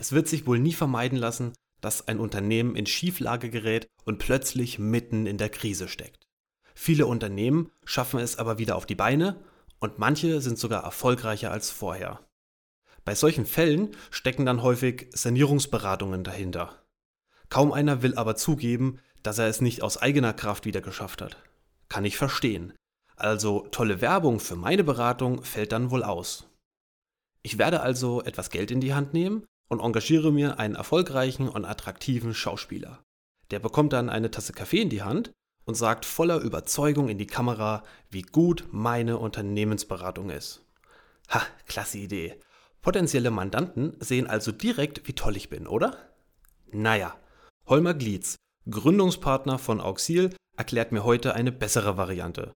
Es wird sich wohl nie vermeiden lassen, dass ein Unternehmen in Schieflage gerät und plötzlich mitten in der Krise steckt. Viele Unternehmen schaffen es aber wieder auf die Beine und manche sind sogar erfolgreicher als vorher. Bei solchen Fällen stecken dann häufig Sanierungsberatungen dahinter. Kaum einer will aber zugeben, dass er es nicht aus eigener Kraft wieder geschafft hat. Kann ich verstehen. Also tolle Werbung für meine Beratung fällt dann wohl aus. Ich werde also etwas Geld in die Hand nehmen und engagiere mir einen erfolgreichen und attraktiven Schauspieler. Der bekommt dann eine Tasse Kaffee in die Hand und sagt voller Überzeugung in die Kamera, wie gut meine Unternehmensberatung ist. Ha, klasse Idee. Potenzielle Mandanten sehen also direkt, wie toll ich bin, oder? Naja, Holmer Glietz, Gründungspartner von Auxil, erklärt mir heute eine bessere Variante.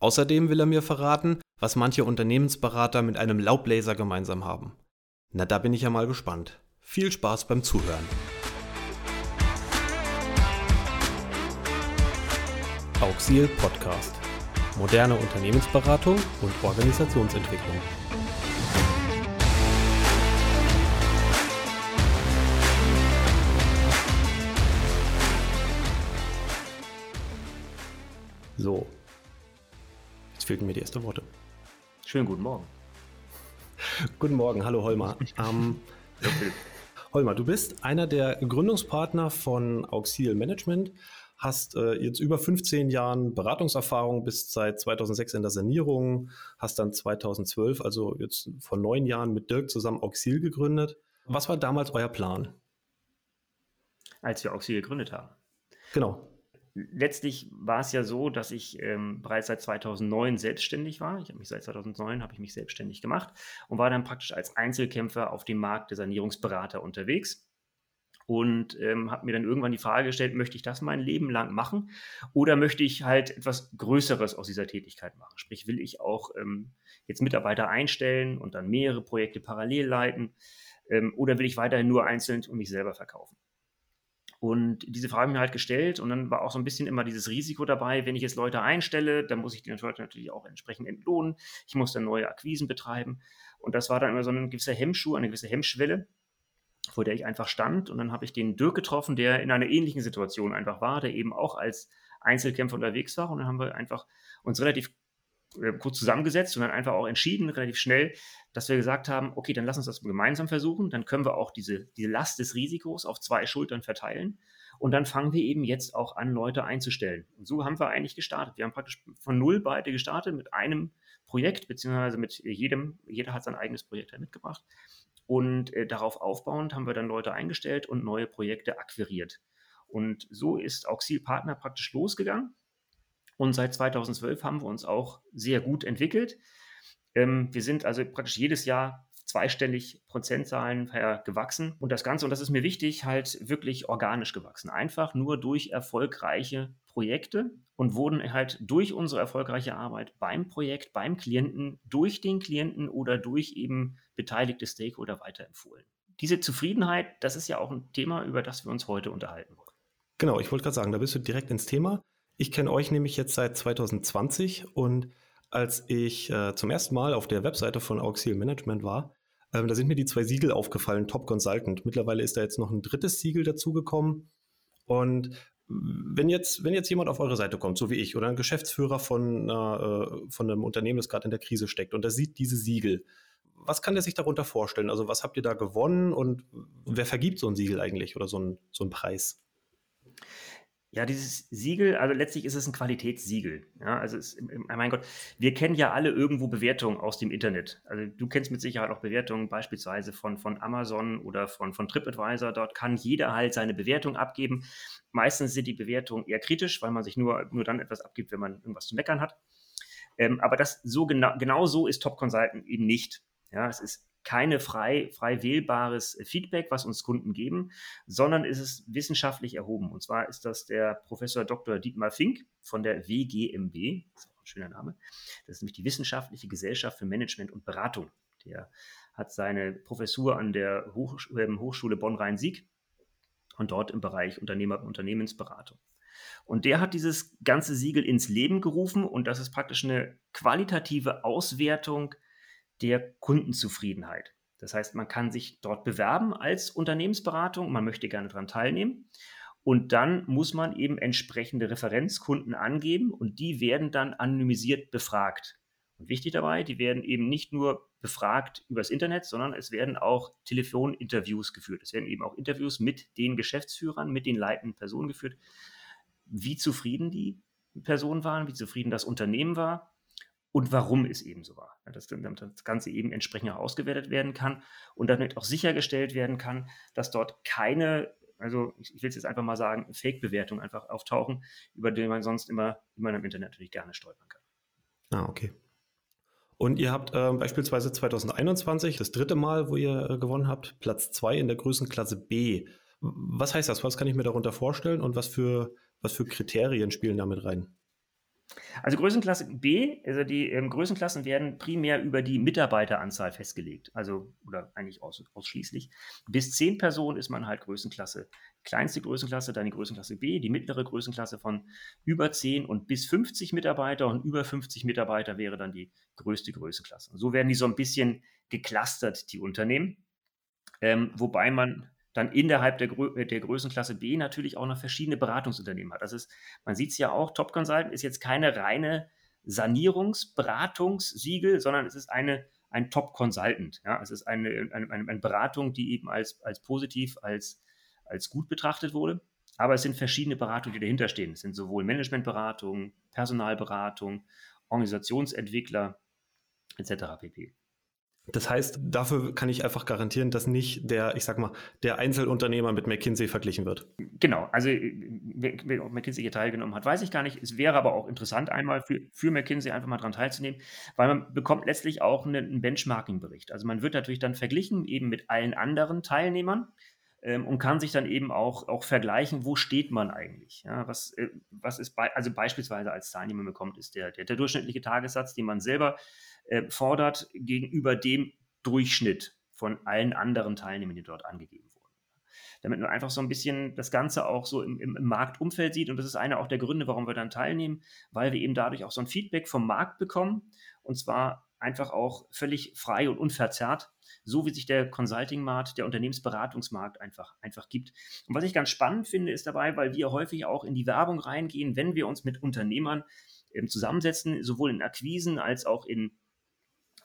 Außerdem will er mir verraten, was manche Unternehmensberater mit einem Laubbläser gemeinsam haben. Na, da bin ich ja mal gespannt. Viel Spaß beim Zuhören. Auxil Podcast. Moderne Unternehmensberatung und Organisationsentwicklung. So. Jetzt fehlten mir die ersten Worte. Schönen guten Morgen. Guten Morgen, hallo Holmer. Ähm, Holmer, du bist einer der Gründungspartner von Auxil Management, hast äh, jetzt über 15 Jahren Beratungserfahrung, bist seit 2006 in der Sanierung, hast dann 2012, also jetzt vor neun Jahren mit Dirk zusammen Auxil gegründet. Was war damals euer Plan? Als wir Auxil gegründet haben. Genau letztlich war es ja so, dass ich ähm, bereits seit 2009 selbstständig war. Ich habe mich seit 2009 habe ich mich selbstständig gemacht und war dann praktisch als Einzelkämpfer auf dem Markt der Sanierungsberater unterwegs und ähm, habe mir dann irgendwann die Frage gestellt, möchte ich das mein Leben lang machen oder möchte ich halt etwas Größeres aus dieser Tätigkeit machen? Sprich, will ich auch ähm, jetzt Mitarbeiter einstellen und dann mehrere Projekte parallel leiten ähm, oder will ich weiterhin nur einzeln und mich selber verkaufen? Und diese Frage mir halt gestellt und dann war auch so ein bisschen immer dieses Risiko dabei, wenn ich jetzt Leute einstelle, dann muss ich die Leute natürlich auch entsprechend entlohnen. Ich muss dann neue Akquisen betreiben. Und das war dann immer so ein gewisser Hemmschuh, eine gewisse Hemmschwelle, vor der ich einfach stand. Und dann habe ich den Dirk getroffen, der in einer ähnlichen Situation einfach war, der eben auch als Einzelkämpfer unterwegs war. Und dann haben wir einfach uns relativ kurz zusammengesetzt und dann einfach auch entschieden, relativ schnell, dass wir gesagt haben, okay, dann lass uns das gemeinsam versuchen, dann können wir auch diese, diese Last des Risikos auf zwei Schultern verteilen und dann fangen wir eben jetzt auch an, Leute einzustellen. Und so haben wir eigentlich gestartet. Wir haben praktisch von null beide gestartet mit einem Projekt, beziehungsweise mit jedem, jeder hat sein eigenes Projekt halt mitgebracht. Und äh, darauf aufbauend haben wir dann Leute eingestellt und neue Projekte akquiriert. Und so ist Auxil Partner praktisch losgegangen. Und seit 2012 haben wir uns auch sehr gut entwickelt. Ähm, wir sind also praktisch jedes Jahr zweistellig Prozentzahlen gewachsen. Und das Ganze, und das ist mir wichtig, halt wirklich organisch gewachsen. Einfach nur durch erfolgreiche Projekte und wurden halt durch unsere erfolgreiche Arbeit beim Projekt, beim Klienten, durch den Klienten oder durch eben beteiligte Stakeholder weiterempfohlen. Diese Zufriedenheit, das ist ja auch ein Thema, über das wir uns heute unterhalten wollen. Genau, ich wollte gerade sagen, da bist du direkt ins Thema. Ich kenne euch nämlich jetzt seit 2020 und als ich äh, zum ersten Mal auf der Webseite von Auxil Management war, ähm, da sind mir die zwei Siegel aufgefallen, Top Consultant. Mittlerweile ist da jetzt noch ein drittes Siegel dazugekommen. Und wenn jetzt, wenn jetzt jemand auf eure Seite kommt, so wie ich, oder ein Geschäftsführer von, äh, von einem Unternehmen, das gerade in der Krise steckt, und der sieht diese Siegel, was kann der sich darunter vorstellen? Also was habt ihr da gewonnen und wer vergibt so ein Siegel eigentlich oder so ein, so ein Preis? Ja, dieses Siegel, also letztlich ist es ein Qualitätssiegel. Ja, also es, mein Gott, wir kennen ja alle irgendwo Bewertungen aus dem Internet. Also du kennst mit Sicherheit auch Bewertungen beispielsweise von, von Amazon oder von, von TripAdvisor. Dort kann jeder halt seine Bewertung abgeben. Meistens sind die Bewertungen eher kritisch, weil man sich nur, nur dann etwas abgibt, wenn man irgendwas zu meckern hat. Ähm, aber das so genau, genau so ist Top Consultant eben nicht. Ja, es ist keine frei, frei wählbares Feedback, was uns Kunden geben, sondern ist es wissenschaftlich erhoben. Und zwar ist das der Professor Dr. Dietmar Fink von der WGMB, das ist auch ein schöner Name. Das ist nämlich die Wissenschaftliche Gesellschaft für Management und Beratung. Der hat seine Professur an der Hoch, äh, Hochschule Bonn-Rhein-Sieg und dort im Bereich Unternehmer Unternehmensberatung. Und der hat dieses ganze Siegel ins Leben gerufen und das ist praktisch eine qualitative Auswertung der Kundenzufriedenheit. Das heißt, man kann sich dort bewerben als Unternehmensberatung, man möchte gerne daran teilnehmen. Und dann muss man eben entsprechende Referenzkunden angeben und die werden dann anonymisiert befragt. Und wichtig dabei, die werden eben nicht nur befragt übers Internet, sondern es werden auch Telefoninterviews geführt. Es werden eben auch Interviews mit den Geschäftsführern, mit den leitenden Personen geführt, wie zufrieden die Personen waren, wie zufrieden das Unternehmen war und warum es eben so war. Dass das Ganze eben entsprechend auch ausgewertet werden kann und damit auch sichergestellt werden kann, dass dort keine, also ich will es jetzt einfach mal sagen, Fake-Bewertungen einfach auftauchen, über die man sonst immer, immer im Internet natürlich gerne stolpern kann. Ah, okay. Und ihr habt äh, beispielsweise 2021, das dritte Mal, wo ihr äh, gewonnen habt, Platz zwei in der Größenklasse B. Was heißt das? Was kann ich mir darunter vorstellen und was für, was für Kriterien spielen damit rein? Also Größenklasse B, also die ähm, Größenklassen werden primär über die Mitarbeiteranzahl festgelegt, also oder eigentlich aus, ausschließlich. Bis zehn Personen ist man halt Größenklasse, kleinste Größenklasse, dann die Größenklasse B, die mittlere Größenklasse von über 10 und bis 50 Mitarbeiter und über 50 Mitarbeiter wäre dann die größte Größenklasse. so werden die so ein bisschen geclustert, die Unternehmen, ähm, wobei man dann innerhalb der, Grö der Größenklasse B natürlich auch noch verschiedene Beratungsunternehmen hat. Das ist, man sieht es ja auch, Top Consultant ist jetzt keine reine Sanierungsberatungssiegel, sondern es ist eine, ein Top Consultant. Ja? Es ist eine, eine, eine Beratung, die eben als, als positiv, als, als gut betrachtet wurde. Aber es sind verschiedene Beratungen, die dahinter stehen. Es sind sowohl Managementberatung, Personalberatung, Organisationsentwickler etc. pp. Das heißt, dafür kann ich einfach garantieren, dass nicht der, ich sag mal, der Einzelunternehmer mit McKinsey verglichen wird. Genau, also ob McKinsey hier teilgenommen hat, weiß ich gar nicht. Es wäre aber auch interessant, einmal für, für McKinsey einfach mal daran teilzunehmen, weil man bekommt letztlich auch einen Benchmarking-Bericht. Also man wird natürlich dann verglichen eben mit allen anderen Teilnehmern ähm, und kann sich dann eben auch, auch vergleichen, wo steht man eigentlich. Ja, was, äh, was ist bei, also beispielsweise als man bekommt, ist der, der, der durchschnittliche Tagessatz, den man selber äh, fordert gegenüber dem Durchschnitt von allen anderen Teilnehmern, die dort angegeben wurden. Damit man einfach so ein bisschen das Ganze auch so im, im, im Marktumfeld sieht. Und das ist einer auch der Gründe, warum wir dann teilnehmen, weil wir eben dadurch auch so ein Feedback vom Markt bekommen. Und zwar einfach auch völlig frei und unverzerrt, so wie sich der Consulting-Markt, der Unternehmensberatungsmarkt einfach, einfach gibt. Und was ich ganz spannend finde, ist dabei, weil wir häufig auch in die Werbung reingehen, wenn wir uns mit Unternehmern ähm, zusammensetzen, sowohl in Akquisen als auch in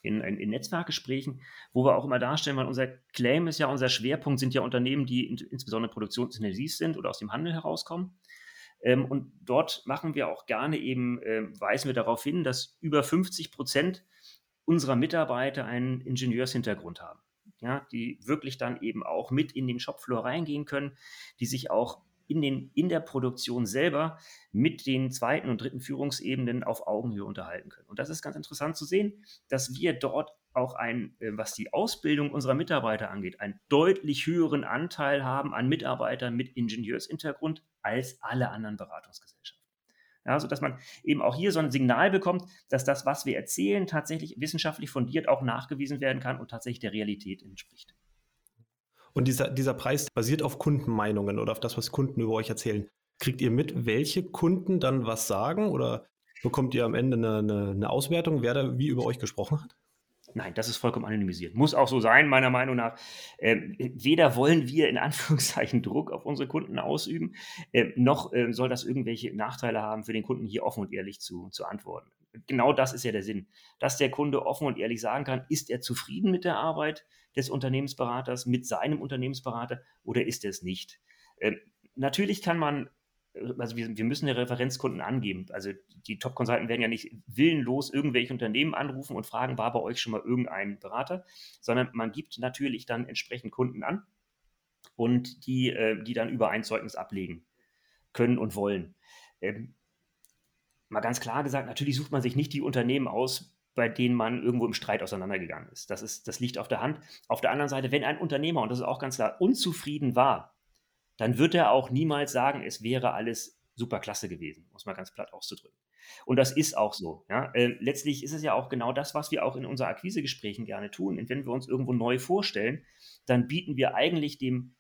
in, in, in, Netzwerkgesprächen, wo wir auch immer darstellen, weil unser Claim ist ja, unser Schwerpunkt sind ja Unternehmen, die in, insbesondere produktionsintensiv sind oder aus dem Handel herauskommen. Ähm, und dort machen wir auch gerne eben, äh, weisen wir darauf hin, dass über 50 Prozent unserer Mitarbeiter einen Ingenieurshintergrund haben. Ja, die wirklich dann eben auch mit in den Shopfloor reingehen können, die sich auch in, den, in der Produktion selber mit den zweiten und dritten Führungsebenen auf Augenhöhe unterhalten können. Und das ist ganz interessant zu sehen, dass wir dort auch ein, äh, was die Ausbildung unserer Mitarbeiter angeht, einen deutlich höheren Anteil haben an Mitarbeitern mit Ingenieurshintergrund als alle anderen Beratungsgesellschaften. Ja, sodass man eben auch hier so ein Signal bekommt, dass das, was wir erzählen, tatsächlich wissenschaftlich fundiert auch nachgewiesen werden kann und tatsächlich der Realität entspricht. Und dieser, dieser Preis basiert auf Kundenmeinungen oder auf das, was Kunden über euch erzählen. Kriegt ihr mit, welche Kunden dann was sagen oder bekommt ihr am Ende eine, eine, eine Auswertung, wer da wie über euch gesprochen hat? Nein, das ist vollkommen anonymisiert. Muss auch so sein, meiner Meinung nach. Ähm, weder wollen wir in Anführungszeichen Druck auf unsere Kunden ausüben, äh, noch äh, soll das irgendwelche Nachteile haben, für den Kunden hier offen und ehrlich zu, zu antworten. Genau das ist ja der Sinn, dass der Kunde offen und ehrlich sagen kann, ist er zufrieden mit der Arbeit, des Unternehmensberaters mit seinem Unternehmensberater oder ist er es nicht? Ähm, natürlich kann man, also wir, wir müssen ja Referenzkunden angeben. Also die Top-Consultants werden ja nicht willenlos irgendwelche Unternehmen anrufen und fragen, war bei euch schon mal irgendein Berater, sondern man gibt natürlich dann entsprechend Kunden an und die, äh, die dann über ein Zeugnis ablegen können und wollen. Ähm, mal ganz klar gesagt, natürlich sucht man sich nicht die Unternehmen aus, bei denen man irgendwo im Streit auseinandergegangen ist. Das, ist. das liegt auf der Hand. Auf der anderen Seite, wenn ein Unternehmer, und das ist auch ganz klar, unzufrieden war, dann wird er auch niemals sagen, es wäre alles super klasse gewesen, muss man ganz platt auszudrücken. Und das ist auch so. Ja? Äh, letztlich ist es ja auch genau das, was wir auch in unseren Akquisegesprächen gerne tun. Und wenn wir uns irgendwo neu vorstellen, dann bieten wir eigentlich dem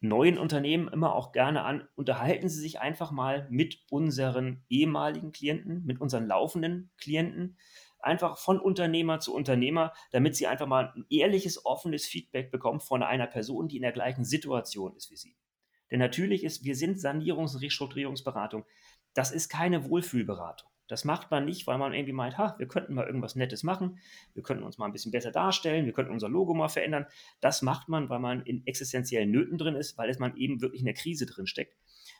neuen Unternehmen immer auch gerne an, unterhalten Sie sich einfach mal mit unseren ehemaligen Klienten, mit unseren laufenden Klienten, einfach von Unternehmer zu Unternehmer, damit sie einfach mal ein ehrliches, offenes Feedback bekommen von einer Person, die in der gleichen Situation ist wie sie. Denn natürlich ist, wir sind Sanierungs- und Restrukturierungsberatung. Das ist keine Wohlfühlberatung. Das macht man nicht, weil man irgendwie meint, ha, wir könnten mal irgendwas Nettes machen, wir könnten uns mal ein bisschen besser darstellen, wir könnten unser Logo mal verändern. Das macht man, weil man in existenziellen Nöten drin ist, weil es man eben wirklich in der Krise drin steckt.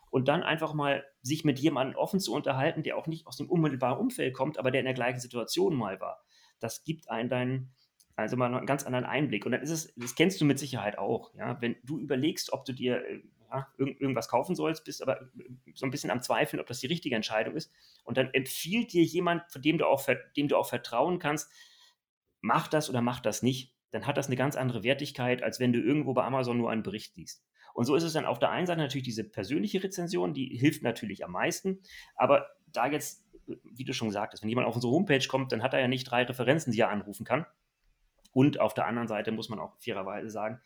Und dann einfach mal sich mit jemandem offen zu unterhalten, der auch nicht aus dem unmittelbaren Umfeld kommt, aber der in der gleichen Situation mal war. Das gibt einen deinen, also mal einen ganz anderen Einblick. Und dann ist es, das kennst du mit Sicherheit auch, ja, wenn du überlegst, ob du dir äh, ja, irgend, irgendwas kaufen sollst, bist aber so ein bisschen am Zweifeln, ob das die richtige Entscheidung ist. Und dann empfiehlt dir jemand, von dem du auch, dem du auch vertrauen kannst, mach das oder mach das nicht. Dann hat das eine ganz andere Wertigkeit, als wenn du irgendwo bei Amazon nur einen Bericht liest. Und so ist es dann auf der einen Seite natürlich diese persönliche Rezension, die hilft natürlich am meisten. Aber da jetzt, wie du schon sagtest, wenn jemand auf unsere Homepage kommt, dann hat er ja nicht drei Referenzen, die er anrufen kann. Und auf der anderen Seite muss man auch fairerweise sagen,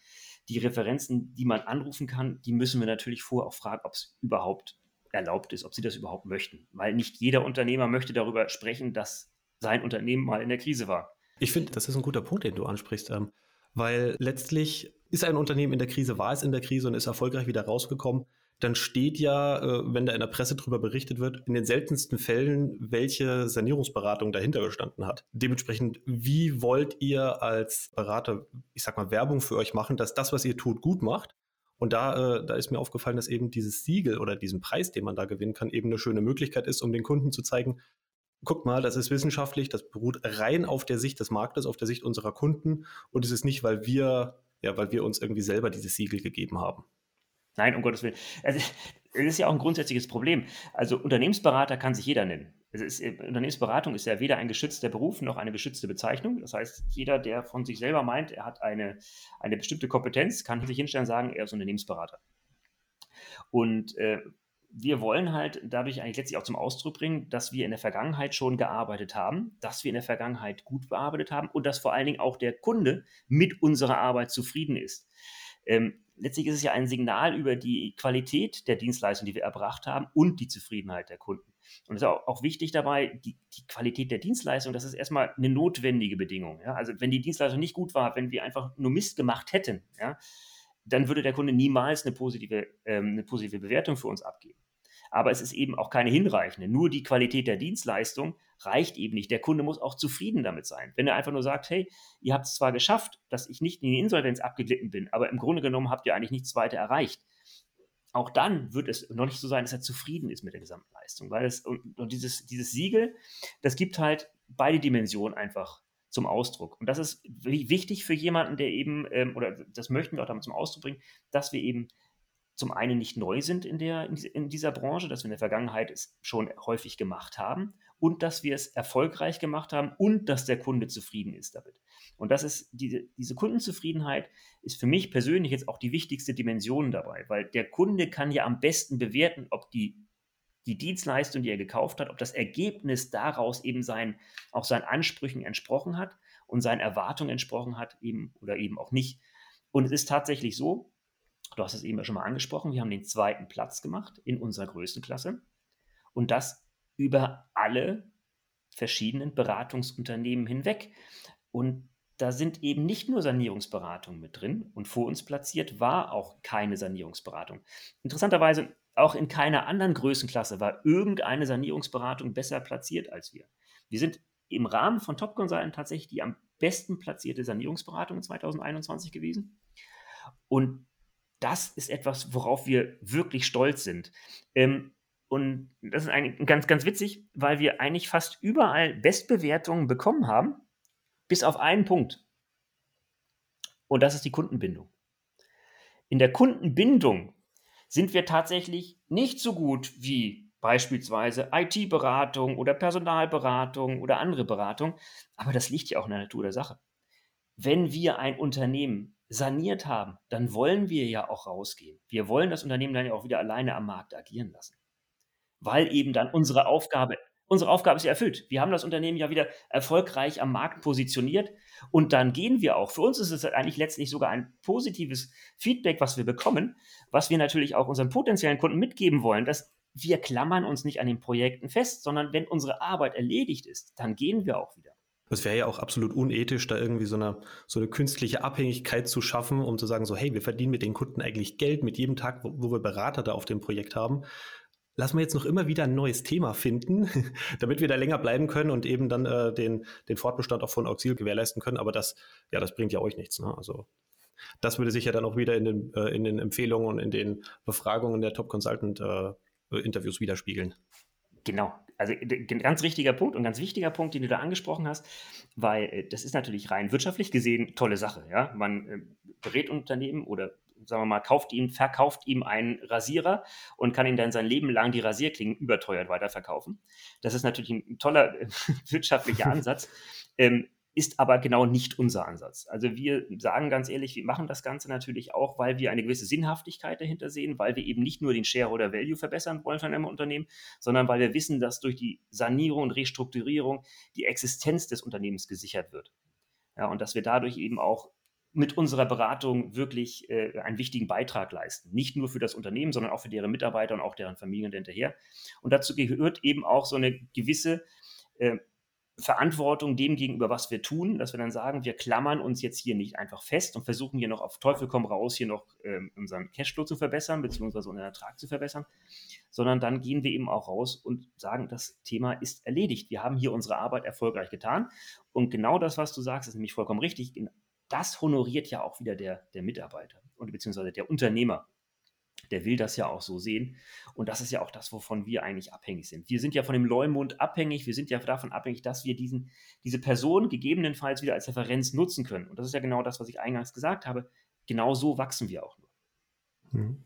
die Referenzen, die man anrufen kann, die müssen wir natürlich vorher auch fragen, ob es überhaupt erlaubt ist, ob sie das überhaupt möchten. Weil nicht jeder Unternehmer möchte darüber sprechen, dass sein Unternehmen mal in der Krise war. Ich finde, das ist ein guter Punkt, den du ansprichst, ähm, weil letztlich ist ein Unternehmen in der Krise, war es in der Krise und ist erfolgreich wieder rausgekommen dann steht ja, äh, wenn da in der Presse drüber berichtet wird, in den seltensten Fällen, welche Sanierungsberatung dahinter gestanden hat. Dementsprechend, wie wollt ihr als Berater, ich sag mal, Werbung für euch machen, dass das, was ihr tut, gut macht? Und da, äh, da ist mir aufgefallen, dass eben dieses Siegel oder diesen Preis, den man da gewinnen kann, eben eine schöne Möglichkeit ist, um den Kunden zu zeigen, guck mal, das ist wissenschaftlich, das beruht rein auf der Sicht des Marktes, auf der Sicht unserer Kunden und es ist nicht, weil wir, ja, weil wir uns irgendwie selber dieses Siegel gegeben haben. Nein, um Gottes Willen. Das ist ja auch ein grundsätzliches Problem. Also Unternehmensberater kann sich jeder nennen. Ist, äh, Unternehmensberatung ist ja weder ein geschützter Beruf noch eine geschützte Bezeichnung. Das heißt, jeder, der von sich selber meint, er hat eine, eine bestimmte Kompetenz, kann sich hinstellen und sagen, er ist Unternehmensberater. Und äh, wir wollen halt dadurch eigentlich letztlich auch zum Ausdruck bringen, dass wir in der Vergangenheit schon gearbeitet haben, dass wir in der Vergangenheit gut bearbeitet haben und dass vor allen Dingen auch der Kunde mit unserer Arbeit zufrieden ist. Ähm, letztlich ist es ja ein Signal über die Qualität der Dienstleistung, die wir erbracht haben und die Zufriedenheit der Kunden. Und es ist auch, auch wichtig dabei, die, die, Qualität der Dienstleistung, das ist erstmal eine notwendige Bedingung. Ja? Also wenn die Dienstleistung nicht gut war, wenn wir einfach nur Mist gemacht hätten, ja, dann würde der Kunde niemals eine positive, ähm, eine positive Bewertung für uns abgeben. Aber es ist eben auch keine hinreichende. Nur die Qualität der Dienstleistung reicht eben nicht. Der Kunde muss auch zufrieden damit sein. Wenn er einfach nur sagt, hey, ihr habt es zwar geschafft, dass ich nicht in die Insolvenz abgeglitten bin, aber im Grunde genommen habt ihr eigentlich nichts weiter erreicht. Auch dann wird es noch nicht so sein, dass er zufrieden ist mit der gesamten Leistung. Weil es, und, und dieses, dieses Siegel, das gibt halt beide Dimensionen einfach zum Ausdruck. Und das ist wichtig für jemanden, der eben, ähm, oder das möchten wir auch damit zum Ausdruck bringen, dass wir eben zum einen nicht neu sind in, der, in dieser Branche, dass wir in der Vergangenheit es schon häufig gemacht haben und dass wir es erfolgreich gemacht haben und dass der Kunde zufrieden ist damit. Und das ist diese, diese Kundenzufriedenheit ist für mich persönlich jetzt auch die wichtigste Dimension dabei, weil der Kunde kann ja am besten bewerten, ob die, die Dienstleistung, die er gekauft hat, ob das Ergebnis daraus eben sein, auch seinen Ansprüchen entsprochen hat und seinen Erwartungen entsprochen hat, eben oder eben auch nicht. Und es ist tatsächlich so, Du hast es eben schon mal angesprochen, wir haben den zweiten Platz gemacht in unserer Größenklasse und das über alle verschiedenen Beratungsunternehmen hinweg. Und da sind eben nicht nur Sanierungsberatungen mit drin und vor uns platziert war auch keine Sanierungsberatung. Interessanterweise auch in keiner anderen Größenklasse war irgendeine Sanierungsberatung besser platziert als wir. Wir sind im Rahmen von Top Consultant tatsächlich die am besten platzierte Sanierungsberatung in 2021 gewesen. Und das ist etwas, worauf wir wirklich stolz sind. Ähm, und das ist eigentlich ganz, ganz witzig, weil wir eigentlich fast überall Bestbewertungen bekommen haben, bis auf einen Punkt. Und das ist die Kundenbindung. In der Kundenbindung sind wir tatsächlich nicht so gut wie beispielsweise IT-Beratung oder Personalberatung oder andere Beratung. Aber das liegt ja auch in der Natur der Sache. Wenn wir ein Unternehmen saniert haben, dann wollen wir ja auch rausgehen. Wir wollen das Unternehmen dann ja auch wieder alleine am Markt agieren lassen. Weil eben dann unsere Aufgabe, unsere Aufgabe ist ja erfüllt. Wir haben das Unternehmen ja wieder erfolgreich am Markt positioniert und dann gehen wir auch. Für uns ist es eigentlich letztlich sogar ein positives Feedback, was wir bekommen, was wir natürlich auch unseren potenziellen Kunden mitgeben wollen, dass wir klammern uns nicht an den Projekten fest, sondern wenn unsere Arbeit erledigt ist, dann gehen wir auch wieder. Es wäre ja auch absolut unethisch, da irgendwie so eine, so eine künstliche Abhängigkeit zu schaffen, um zu sagen, so, hey, wir verdienen mit den Kunden eigentlich Geld mit jedem Tag, wo, wo wir Berater da auf dem Projekt haben. Lassen wir jetzt noch immer wieder ein neues Thema finden, damit wir da länger bleiben können und eben dann äh, den, den Fortbestand auch von Auxil gewährleisten können. Aber das, ja, das bringt ja euch nichts. Ne? Also das würde sich ja dann auch wieder in den, äh, in den Empfehlungen und in den Befragungen der Top Consultant äh, Interviews widerspiegeln. Genau, also ein ganz richtiger Punkt und ganz wichtiger Punkt, den du da angesprochen hast, weil äh, das ist natürlich rein wirtschaftlich gesehen tolle Sache. Ja? Man äh, berät Unternehmen oder sagen wir mal, kauft ihm, verkauft ihm einen Rasierer und kann ihn dann sein Leben lang die Rasierklingen überteuert weiterverkaufen. Das ist natürlich ein toller wirtschaftlicher Ansatz. Ähm, ist aber genau nicht unser Ansatz. Also wir sagen ganz ehrlich, wir machen das Ganze natürlich auch, weil wir eine gewisse Sinnhaftigkeit dahinter sehen, weil wir eben nicht nur den Shareholder Value verbessern wollen von einem Unternehmen, sondern weil wir wissen, dass durch die Sanierung und Restrukturierung die Existenz des Unternehmens gesichert wird. Ja, und dass wir dadurch eben auch mit unserer Beratung wirklich äh, einen wichtigen Beitrag leisten. Nicht nur für das Unternehmen, sondern auch für deren Mitarbeiter und auch deren Familien hinterher. Und dazu gehört eben auch so eine gewisse äh, Verantwortung dem gegenüber, was wir tun, dass wir dann sagen, wir klammern uns jetzt hier nicht einfach fest und versuchen hier noch auf Teufel komm raus, hier noch ähm, unseren Cashflow zu verbessern, beziehungsweise unseren Ertrag zu verbessern, sondern dann gehen wir eben auch raus und sagen, das Thema ist erledigt. Wir haben hier unsere Arbeit erfolgreich getan. Und genau das, was du sagst, ist nämlich vollkommen richtig. Das honoriert ja auch wieder der, der Mitarbeiter und beziehungsweise der Unternehmer der will das ja auch so sehen. Und das ist ja auch das, wovon wir eigentlich abhängig sind. Wir sind ja von dem Leumund abhängig. Wir sind ja davon abhängig, dass wir diesen, diese Person gegebenenfalls wieder als Referenz nutzen können. Und das ist ja genau das, was ich eingangs gesagt habe. Genau so wachsen wir auch nur. Hm.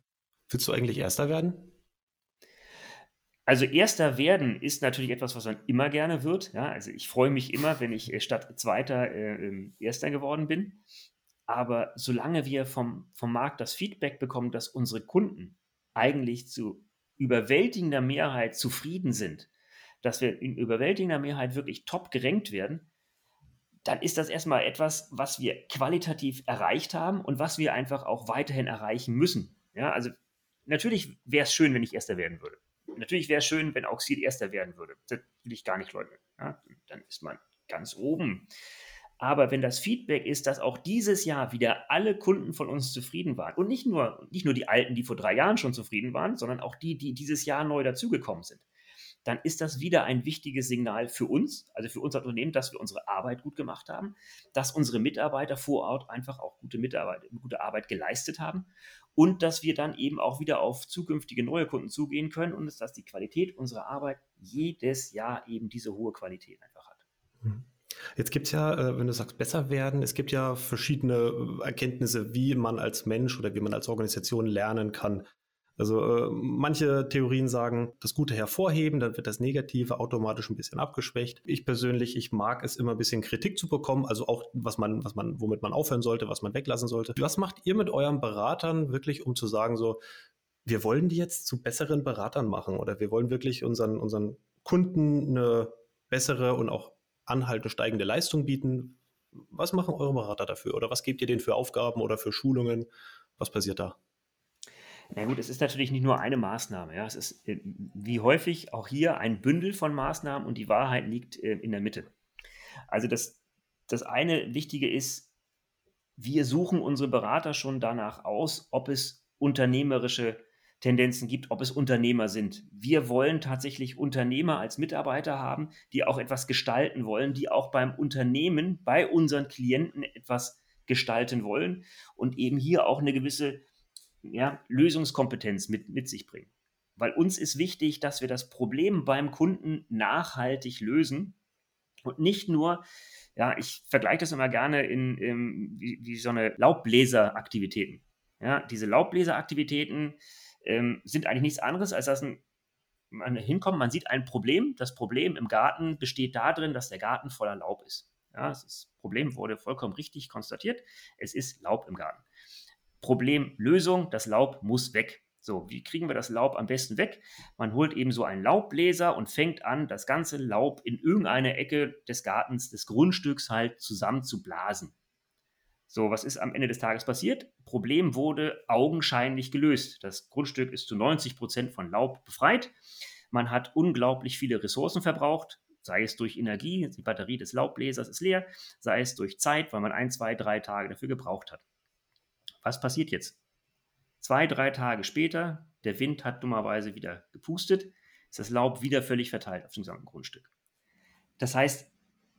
Willst du eigentlich Erster werden? Also Erster werden ist natürlich etwas, was man immer gerne wird. Ja, also ich freue mich immer, wenn ich äh, statt Zweiter äh, ähm, Erster geworden bin. Aber solange wir vom, vom Markt das Feedback bekommen, dass unsere Kunden eigentlich zu überwältigender Mehrheit zufrieden sind, dass wir in überwältigender Mehrheit wirklich top gerankt werden, dann ist das erstmal etwas, was wir qualitativ erreicht haben und was wir einfach auch weiterhin erreichen müssen. Ja, also natürlich wäre es schön, wenn ich Erster werden würde. Natürlich wäre es schön, wenn Auxil Erster werden würde. Das will ich gar nicht leugnen. Ja, dann ist man ganz oben. Aber wenn das Feedback ist, dass auch dieses Jahr wieder alle Kunden von uns zufrieden waren und nicht nur, nicht nur die Alten, die vor drei Jahren schon zufrieden waren, sondern auch die, die dieses Jahr neu dazugekommen sind, dann ist das wieder ein wichtiges Signal für uns, also für unser Unternehmen, dass wir unsere Arbeit gut gemacht haben, dass unsere Mitarbeiter vor Ort einfach auch gute, Mitarbeit, gute Arbeit geleistet haben und dass wir dann eben auch wieder auf zukünftige neue Kunden zugehen können und dass die Qualität unserer Arbeit jedes Jahr eben diese hohe Qualität einfach hat. Mhm. Jetzt gibt es ja, äh, wenn du sagst, besser werden, es gibt ja verschiedene äh, Erkenntnisse, wie man als Mensch oder wie man als Organisation lernen kann. Also äh, manche Theorien sagen, das Gute hervorheben, dann wird das Negative automatisch ein bisschen abgeschwächt. Ich persönlich, ich mag es immer ein bisschen Kritik zu bekommen, also auch was man, was man, womit man aufhören sollte, was man weglassen sollte. Was macht ihr mit euren Beratern wirklich, um zu sagen, so, wir wollen die jetzt zu besseren Beratern machen oder wir wollen wirklich unseren, unseren Kunden eine bessere und auch anhaltende steigende Leistung bieten. Was machen eure Berater dafür? Oder was gebt ihr denen für Aufgaben oder für Schulungen? Was passiert da? Na gut, es ist natürlich nicht nur eine Maßnahme. Ja. Es ist äh, wie häufig auch hier ein Bündel von Maßnahmen und die Wahrheit liegt äh, in der Mitte. Also das, das eine Wichtige ist, wir suchen unsere Berater schon danach aus, ob es unternehmerische Tendenzen gibt, ob es Unternehmer sind. Wir wollen tatsächlich Unternehmer als Mitarbeiter haben, die auch etwas gestalten wollen, die auch beim Unternehmen, bei unseren Klienten etwas gestalten wollen und eben hier auch eine gewisse ja, Lösungskompetenz mit, mit sich bringen. Weil uns ist wichtig, dass wir das Problem beim Kunden nachhaltig lösen und nicht nur, ja, ich vergleiche das immer gerne in, in wie, wie so eine Laubbläseraktivitäten. Ja, diese Laubbläseraktivitäten, ähm, sind eigentlich nichts anderes, als dass ein, man hinkommt, man sieht ein Problem. Das Problem im Garten besteht darin, dass der Garten voller Laub ist. Ja, das Problem wurde vollkommen richtig konstatiert. Es ist Laub im Garten. Problemlösung, das Laub muss weg. So, wie kriegen wir das Laub am besten weg? Man holt eben so einen Laubbläser und fängt an, das ganze Laub in irgendeine Ecke des Gartens, des Grundstücks halt zusammen zu blasen. So, was ist am Ende des Tages passiert? Problem wurde augenscheinlich gelöst. Das Grundstück ist zu 90 Prozent von Laub befreit. Man hat unglaublich viele Ressourcen verbraucht. Sei es durch Energie, die Batterie des Laubbläsers ist leer, sei es durch Zeit, weil man ein, zwei, drei Tage dafür gebraucht hat. Was passiert jetzt? Zwei, drei Tage später, der Wind hat dummerweise wieder gepustet, ist das Laub wieder völlig verteilt auf dem gesamten Grundstück. Das heißt,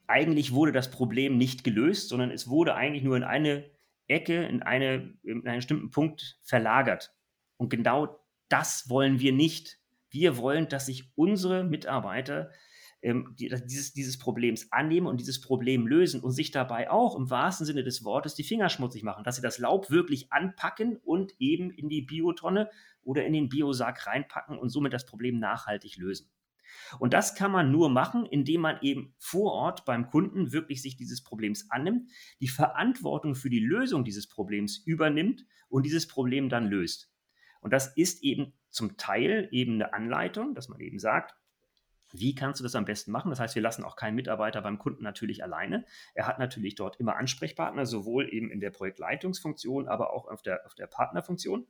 eigentlich wurde das Problem nicht gelöst, sondern es wurde eigentlich nur in eine Ecke, in, eine, in einen bestimmten Punkt verlagert. Und genau das wollen wir nicht. Wir wollen, dass sich unsere Mitarbeiter ähm, die, dieses, dieses Problems annehmen und dieses Problem lösen und sich dabei auch im wahrsten Sinne des Wortes die Finger schmutzig machen, dass sie das Laub wirklich anpacken und eben in die Biotonne oder in den Biosack reinpacken und somit das Problem nachhaltig lösen. Und das kann man nur machen, indem man eben vor Ort beim Kunden wirklich sich dieses Problems annimmt, die Verantwortung für die Lösung dieses Problems übernimmt und dieses Problem dann löst. Und das ist eben zum Teil eben eine Anleitung, dass man eben sagt, wie kannst du das am besten machen? Das heißt, wir lassen auch keinen Mitarbeiter beim Kunden natürlich alleine. Er hat natürlich dort immer Ansprechpartner, sowohl eben in der Projektleitungsfunktion, aber auch auf der, auf der Partnerfunktion.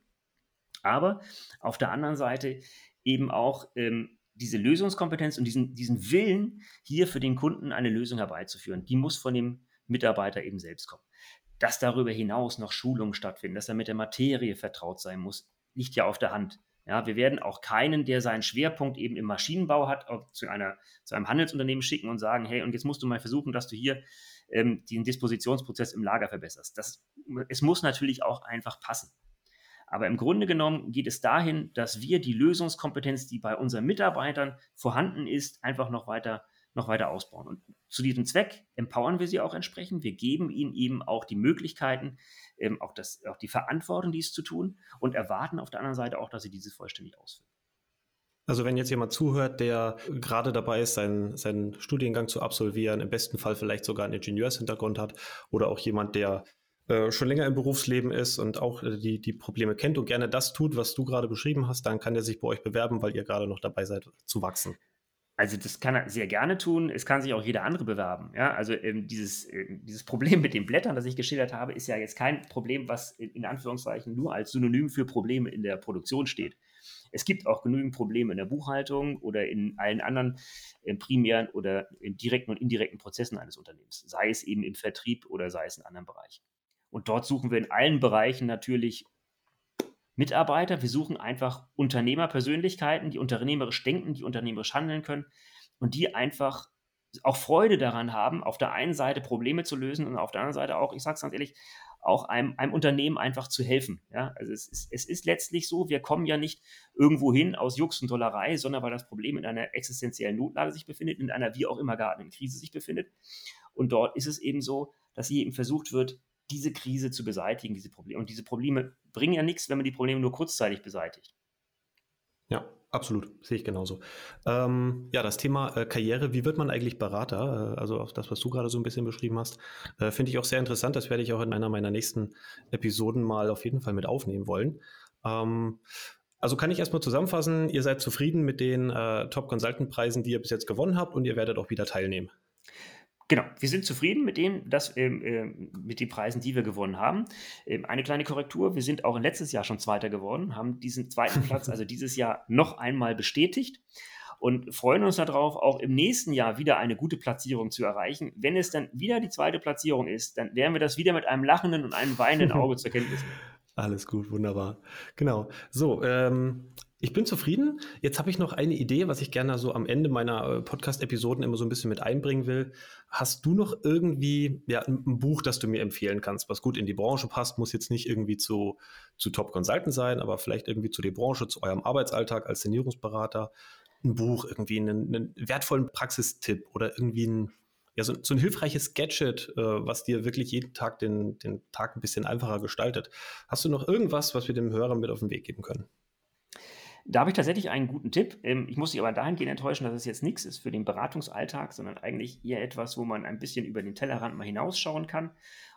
Aber auf der anderen Seite eben auch ähm, diese Lösungskompetenz und diesen, diesen Willen, hier für den Kunden eine Lösung herbeizuführen, die muss von dem Mitarbeiter eben selbst kommen. Dass darüber hinaus noch Schulungen stattfinden, dass er mit der Materie vertraut sein muss, liegt ja auf der Hand. Ja, wir werden auch keinen, der seinen Schwerpunkt eben im Maschinenbau hat, zu, einer, zu einem Handelsunternehmen schicken und sagen, hey, und jetzt musst du mal versuchen, dass du hier ähm, den Dispositionsprozess im Lager verbesserst. Das, es muss natürlich auch einfach passen. Aber im Grunde genommen geht es dahin, dass wir die Lösungskompetenz, die bei unseren Mitarbeitern vorhanden ist, einfach noch weiter, noch weiter ausbauen. Und zu diesem Zweck empowern wir sie auch entsprechend. Wir geben ihnen eben auch die Möglichkeiten, ähm, auch, das, auch die Verantwortung, dies zu tun und erwarten auf der anderen Seite auch, dass sie dieses vollständig ausführen. Also wenn jetzt jemand zuhört, der gerade dabei ist, seinen, seinen Studiengang zu absolvieren, im besten Fall vielleicht sogar einen Ingenieurshintergrund hat oder auch jemand, der äh, schon länger im Berufsleben ist und auch äh, die, die Probleme kennt und gerne das tut, was du gerade beschrieben hast, dann kann er sich bei euch bewerben, weil ihr gerade noch dabei seid zu wachsen. Also das kann er sehr gerne tun. Es kann sich auch jeder andere bewerben. Ja, also ähm, dieses, äh, dieses Problem mit den Blättern, das ich geschildert habe, ist ja jetzt kein Problem, was in, Anführungszeichen nur als Synonym für Probleme in der Produktion steht. Es gibt auch genügend Probleme in der Buchhaltung oder in allen anderen äh, primären oder direkten und indirekten Prozessen eines Unternehmens, sei es eben im Vertrieb oder sei es in anderen Bereichen. Und dort suchen wir in allen Bereichen natürlich Mitarbeiter. Wir suchen einfach Unternehmerpersönlichkeiten, die unternehmerisch denken, die unternehmerisch handeln können und die einfach auch Freude daran haben, auf der einen Seite Probleme zu lösen und auf der anderen Seite auch, ich sage es ganz ehrlich, auch einem, einem Unternehmen einfach zu helfen. Ja? Also es ist, es ist letztlich so, wir kommen ja nicht irgendwo hin aus Jux und Tollerei, sondern weil das Problem in einer existenziellen Notlage sich befindet, in einer wie auch immer gearteten Krise sich befindet. Und dort ist es eben so, dass hier eben versucht wird, diese Krise zu beseitigen, diese Probleme. Und diese Probleme bringen ja nichts, wenn man die Probleme nur kurzzeitig beseitigt. Ja, absolut. Sehe ich genauso. Ähm, ja, das Thema äh, Karriere, wie wird man eigentlich Berater? Äh, also auch das, was du gerade so ein bisschen beschrieben hast, äh, finde ich auch sehr interessant. Das werde ich auch in einer meiner nächsten Episoden mal auf jeden Fall mit aufnehmen wollen. Ähm, also kann ich erstmal zusammenfassen, ihr seid zufrieden mit den äh, Top-Consultant-Preisen, die ihr bis jetzt gewonnen habt und ihr werdet auch wieder teilnehmen. Genau, wir sind zufrieden mit den, das, ähm, äh, mit den Preisen, die wir gewonnen haben. Ähm, eine kleine Korrektur, wir sind auch letztes Jahr schon Zweiter geworden, haben diesen zweiten Platz also dieses Jahr noch einmal bestätigt und freuen uns darauf, auch im nächsten Jahr wieder eine gute Platzierung zu erreichen. Wenn es dann wieder die zweite Platzierung ist, dann werden wir das wieder mit einem lachenden und einem weinenden Auge zur Kenntnis nehmen. Alles gut, wunderbar. Genau. So, ähm, ich bin zufrieden. Jetzt habe ich noch eine Idee, was ich gerne so am Ende meiner äh, Podcast-Episoden immer so ein bisschen mit einbringen will. Hast du noch irgendwie ja, ein, Buch, das du mir empfehlen kannst, was gut in die Branche passt? Muss jetzt nicht irgendwie zu, zu Top Consultant sein, aber vielleicht irgendwie zu der Branche, zu eurem Arbeitsalltag als Sanierungsberater. Ein Buch, irgendwie einen, einen wertvollen Praxistipp oder irgendwie ein, ja, so, so ein hilfreiches Gadget, äh, was dir wirklich jeden Tag den, den Tag ein bisschen einfacher gestaltet. Hast du noch irgendwas, was wir dem Hörer mit auf den Weg geben können? Da habe ich tatsächlich einen guten Tipp. Ähm, ich muss dich aber dahingehend enttäuschen, dass es jetzt nichts ist für den Beratungsalltag, sondern eigentlich eher etwas, wo man ein bisschen über den Tellerrand mal hinausschauen kann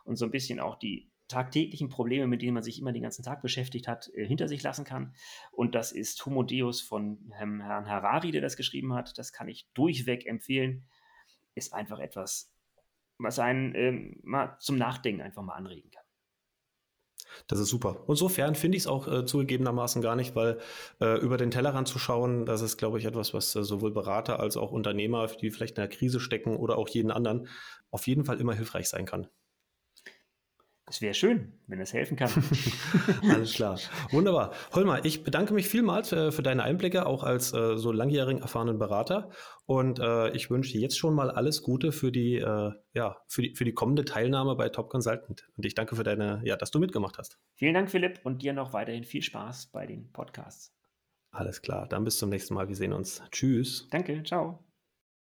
und so ein bisschen auch die tagtäglichen Probleme, mit denen man sich immer den ganzen Tag beschäftigt hat, äh, hinter sich lassen kann. Und das ist Homo Deus von Herrn Harari, der das geschrieben hat. Das kann ich durchweg empfehlen. Ist einfach etwas, was einen ähm, mal zum Nachdenken einfach mal anregen kann. Das ist super. Insofern finde ich es auch äh, zugegebenermaßen gar nicht, weil äh, über den Tellerrand zu schauen, das ist, glaube ich, etwas, was äh, sowohl Berater als auch Unternehmer, die vielleicht in der Krise stecken oder auch jeden anderen, auf jeden Fall immer hilfreich sein kann. Es wäre schön, wenn es helfen kann. Alles klar. Wunderbar. Holmer, ich bedanke mich vielmals für, für deine Einblicke, auch als äh, so langjährigen erfahrenen Berater. Und äh, ich wünsche dir jetzt schon mal alles Gute für die, äh, ja, für die, für die kommende Teilnahme bei Top Consultant. Und ich danke für deine, ja, dass du mitgemacht hast. Vielen Dank, Philipp, und dir noch weiterhin viel Spaß bei den Podcasts. Alles klar. Dann bis zum nächsten Mal. Wir sehen uns. Tschüss. Danke. Ciao.